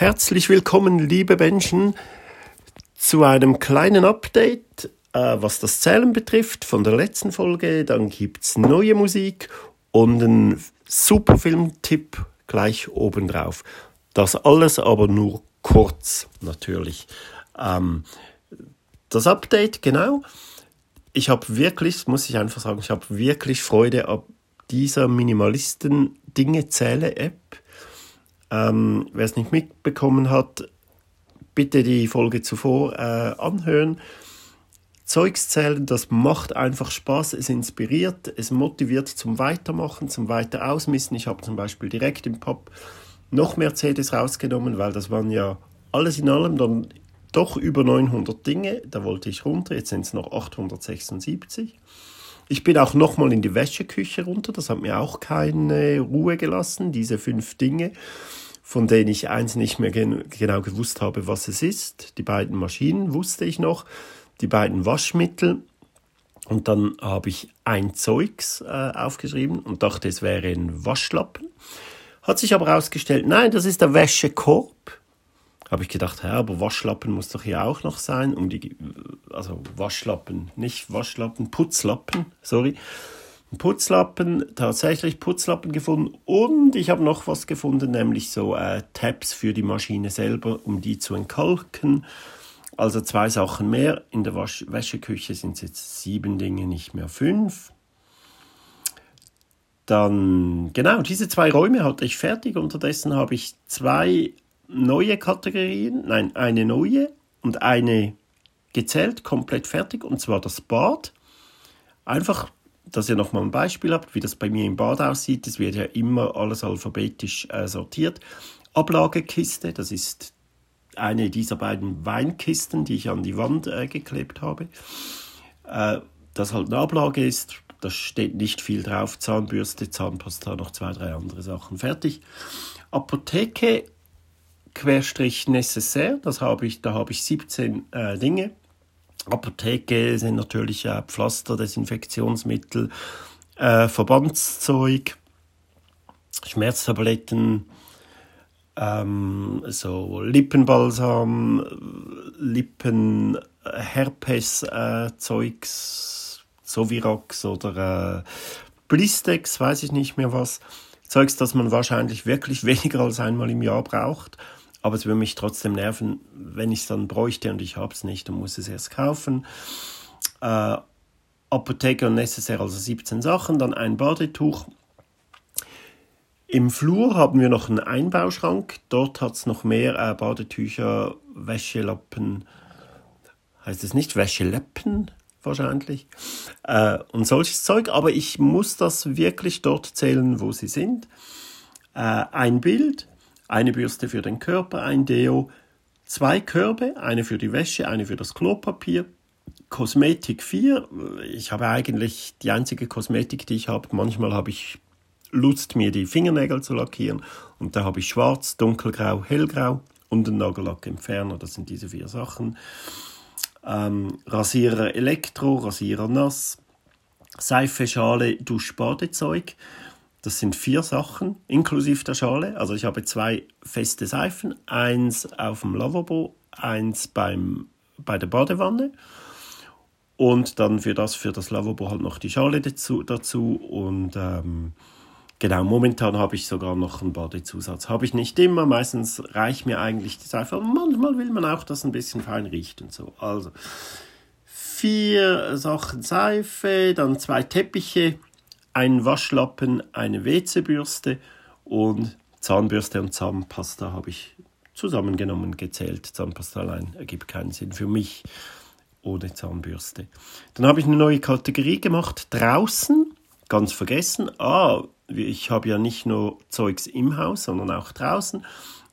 Herzlich willkommen, liebe Menschen, zu einem kleinen Update, äh, was das Zählen betrifft von der letzten Folge. Dann gibt es neue Musik und einen super Filmtipp gleich obendrauf. Das alles aber nur kurz, natürlich. Ähm, das Update, genau. Ich habe wirklich, muss ich einfach sagen, ich habe wirklich Freude ab dieser Minimalisten-Dinge-Zähle-App ähm, Wer es nicht mitbekommen hat, bitte die Folge zuvor äh, anhören. Zeugs zählen, das macht einfach Spaß, es inspiriert, es motiviert zum Weitermachen, zum Weiter ausmisten. Ich habe zum Beispiel direkt im Pop noch Mercedes rausgenommen, weil das waren ja alles in allem dann doch über 900 Dinge. Da wollte ich runter, jetzt sind es noch 876. Ich bin auch nochmal in die Wäscheküche runter, das hat mir auch keine Ruhe gelassen, diese fünf Dinge, von denen ich eins nicht mehr gen genau gewusst habe, was es ist. Die beiden Maschinen wusste ich noch, die beiden Waschmittel. Und dann habe ich ein Zeugs äh, aufgeschrieben und dachte, es wäre ein Waschlappen. Hat sich aber herausgestellt, nein, das ist der Wäschekorb habe ich gedacht, ja, aber Waschlappen muss doch hier auch noch sein, um die, also Waschlappen, nicht Waschlappen, Putzlappen, sorry. Putzlappen, tatsächlich Putzlappen gefunden und ich habe noch was gefunden, nämlich so äh, Tabs für die Maschine selber, um die zu entkalken. Also zwei Sachen mehr. In der Wasch Wäscheküche sind es jetzt sieben Dinge, nicht mehr fünf. Dann, genau, diese zwei Räume hatte ich fertig. Unterdessen habe ich zwei neue Kategorien, nein, eine neue und eine gezählt, komplett fertig, und zwar das Bad. Einfach, dass ihr nochmal ein Beispiel habt, wie das bei mir im Bad aussieht. Es wird ja immer alles alphabetisch äh, sortiert. Ablagekiste, das ist eine dieser beiden Weinkisten, die ich an die Wand äh, geklebt habe. Äh, das halt eine Ablage ist, da steht nicht viel drauf. Zahnbürste, Zahnpasta, noch zwei, drei andere Sachen fertig. Apotheke Querstrich necessaire, das habe ich, da habe ich 17 äh, Dinge. Apotheke sind natürlich äh, Pflaster, Desinfektionsmittel, äh, Verbandszeug, Schmerztabletten, ähm, so Lippenbalsam, Lippen, Herpes äh, Sovirax oder äh, Blistex, weiß ich nicht mehr was. Zeugs, das man wahrscheinlich wirklich weniger als einmal im Jahr braucht aber es würde mich trotzdem nerven, wenn ich es dann bräuchte und ich habe es nicht und muss es erst kaufen. Äh, Apotheke und Necessaire, also 17 Sachen, dann ein Badetuch. Im Flur haben wir noch einen Einbauschrank. Dort hat es noch mehr äh, Badetücher, Wäschelappen. Heißt es nicht Wäscheleppen? Wahrscheinlich. Äh, und solches Zeug. Aber ich muss das wirklich dort zählen, wo sie sind. Äh, ein Bild eine Bürste für den Körper, ein Deo, zwei Körbe, eine für die Wäsche, eine für das Klopapier, Kosmetik 4. Ich habe eigentlich die einzige Kosmetik, die ich habe. Manchmal habe ich Lust, mir die Fingernägel zu lackieren. Und da habe ich schwarz, dunkelgrau, hellgrau und einen Nagellackentferner. Das sind diese vier Sachen. Ähm, Rasierer Elektro, Rasierer nass, Seife, Schale, Duschbadezeug. Das sind vier Sachen, inklusive der Schale. Also ich habe zwei feste Seifen, eins auf dem Lavabo, eins beim, bei der Badewanne und dann für das, für das Lavabo halt noch die Schale dazu. dazu und ähm, genau, momentan habe ich sogar noch einen Badezusatz. Habe ich nicht immer, meistens reicht mir eigentlich die Seife, aber manchmal will man auch, dass ein bisschen fein riecht und so. Also vier Sachen Seife, dann zwei Teppiche, ein Waschlappen, eine WC-Bürste und Zahnbürste und Zahnpasta habe ich zusammengenommen gezählt. Zahnpasta allein ergibt keinen Sinn für mich ohne Zahnbürste. Dann habe ich eine neue Kategorie gemacht, draußen, ganz vergessen. Ah, ich habe ja nicht nur Zeugs im Haus, sondern auch draußen.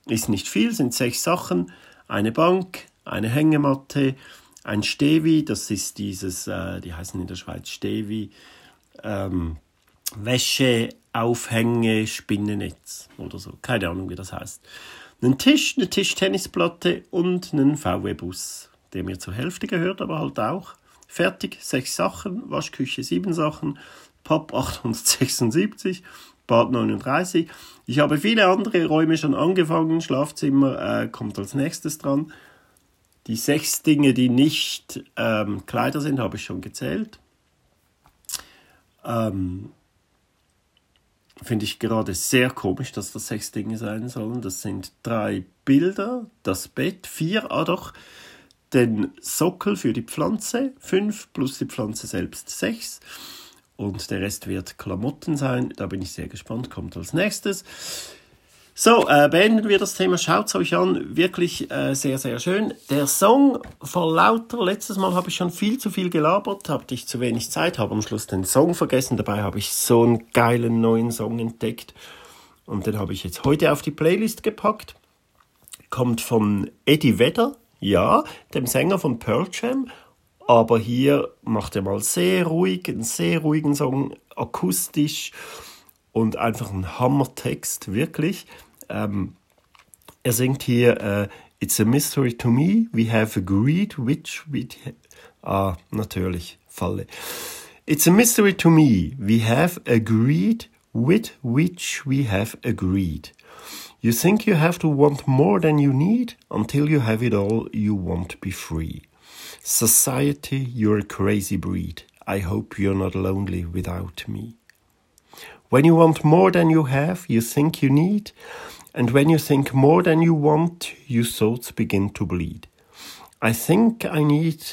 Ist nicht viel, sind sechs Sachen. Eine Bank, eine Hängematte, ein Stevi, das ist dieses, äh, die heißen in der Schweiz Stevi, ähm, Wäsche, Aufhänge, Spinnennetz oder so. Keine Ahnung, wie das heißt. Einen Tisch, eine Tischtennisplatte und einen VW-Bus, der mir zur Hälfte gehört, aber halt auch. Fertig, sechs Sachen, Waschküche sieben Sachen, Pop 876, Bad 39. Ich habe viele andere Räume schon angefangen. Schlafzimmer äh, kommt als nächstes dran. Die sechs Dinge, die nicht ähm, Kleider sind, habe ich schon gezählt. Ähm, Finde ich gerade sehr komisch, dass das sechs Dinge sein sollen. Das sind drei Bilder, das Bett, vier, ah doch, den Sockel für die Pflanze, fünf plus die Pflanze selbst, sechs. Und der Rest wird Klamotten sein. Da bin ich sehr gespannt, kommt als nächstes. So, äh, beenden wir das Thema. Schaut es euch an. Wirklich äh, sehr, sehr schön. Der Song vor lauter, letztes Mal habe ich schon viel zu viel gelabert, hatte ich zu wenig Zeit, habe am Schluss den Song vergessen. Dabei habe ich so einen geilen neuen Song entdeckt. Und den habe ich jetzt heute auf die Playlist gepackt. Kommt von Eddie Vedder, ja, dem Sänger von Pearl Jam. Aber hier macht er mal sehr ruhig, einen sehr ruhigen Song, akustisch und einfach ein Hammertext, wirklich. Ähm, er singt hier uh, It's a mystery to me, we have agreed which we... Ah, natürlich, Falle. It's a mystery to me, we have agreed with which we have agreed. You think you have to want more than you need until you have it all, you won't be free. Society, you're a crazy breed. I hope you're not lonely without me. When you want more than you have, you think you need, and when you think more than you want, your thoughts begin to bleed. I think I need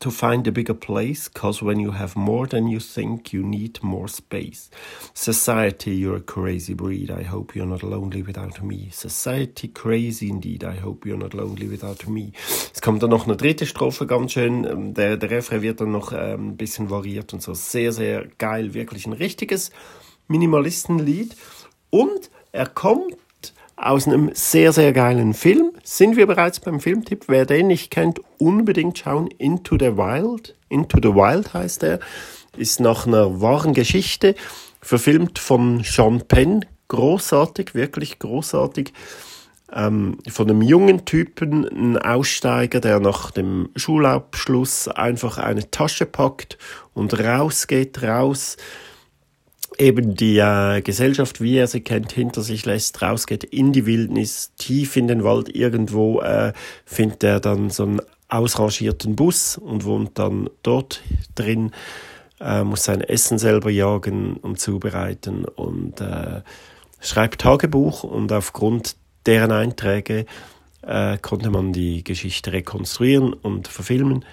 to find a bigger place, cause when you have more than you think, you need more space. Society, you're a crazy breed. I hope you're not lonely without me. Society, crazy indeed. I hope you're not lonely without me. Es kommt dann noch eine dritte Strophe, ganz schön. Ähm, der, der Refrain wird dann noch ähm, ein bisschen variiert und so. Sehr, sehr geil. Wirklich ein richtiges Minimalistenlied. Und er kommt aus einem sehr, sehr geilen Film. Sind wir bereits beim Filmtipp? Wer den nicht kennt, unbedingt schauen. Into the Wild. Into the Wild heißt er. Ist nach einer wahren Geschichte. Verfilmt von Sean Penn. Großartig, wirklich großartig. Ähm, von einem jungen Typen, ein Aussteiger, der nach dem Schulabschluss einfach eine Tasche packt und rausgeht, raus eben die äh, Gesellschaft, wie er sie kennt, hinter sich lässt, rausgeht in die Wildnis, tief in den Wald irgendwo, äh, findet er dann so einen ausrangierten Bus und wohnt dann dort drin, äh, muss sein Essen selber jagen und zubereiten und äh, schreibt Tagebuch und aufgrund deren Einträge äh, konnte man die Geschichte rekonstruieren und verfilmen.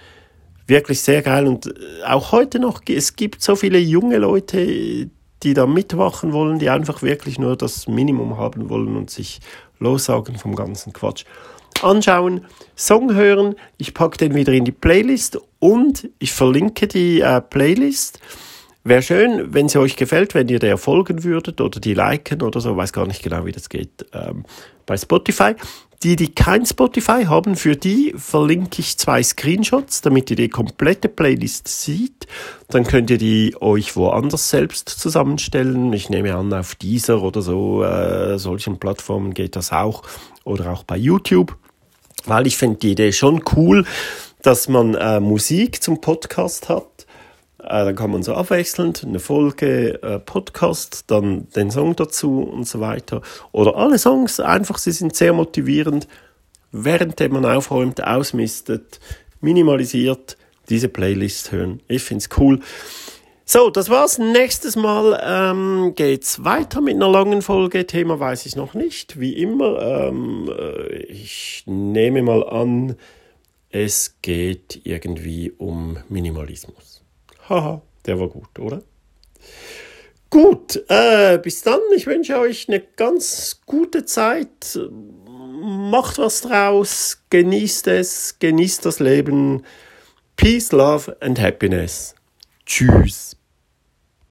Wirklich sehr geil und äh, auch heute noch, es gibt so viele junge Leute, die da mitwachen wollen, die einfach wirklich nur das Minimum haben wollen und sich lossagen vom ganzen Quatsch. Anschauen, Song hören, ich packe den wieder in die Playlist und ich verlinke die äh, Playlist. Wäre schön, wenn sie euch gefällt, wenn ihr der folgen würdet oder die liken oder so, weiß gar nicht genau, wie das geht ähm, bei Spotify. Die, die kein Spotify haben, für die verlinke ich zwei Screenshots, damit ihr die komplette Playlist seht. Dann könnt ihr die euch woanders selbst zusammenstellen. Ich nehme an, auf dieser oder so, äh, solchen Plattformen geht das auch. Oder auch bei YouTube. Weil ich finde die Idee schon cool, dass man äh, Musik zum Podcast hat dann kann man so abwechselnd eine Folge äh, Podcast, dann den Song dazu und so weiter. Oder alle Songs, einfach, sie sind sehr motivierend. Währenddem man aufräumt, ausmistet, minimalisiert, diese Playlist hören. Ich finde es cool. So, das war's. Nächstes Mal ähm, geht's weiter mit einer langen Folge. Thema weiß ich noch nicht. Wie immer, ähm, äh, ich nehme mal an, es geht irgendwie um Minimalismus. Haha, der war gut, oder? Gut, äh, bis dann. Ich wünsche euch eine ganz gute Zeit. Macht was draus, genießt es, genießt das Leben. Peace, Love and Happiness. Tschüss.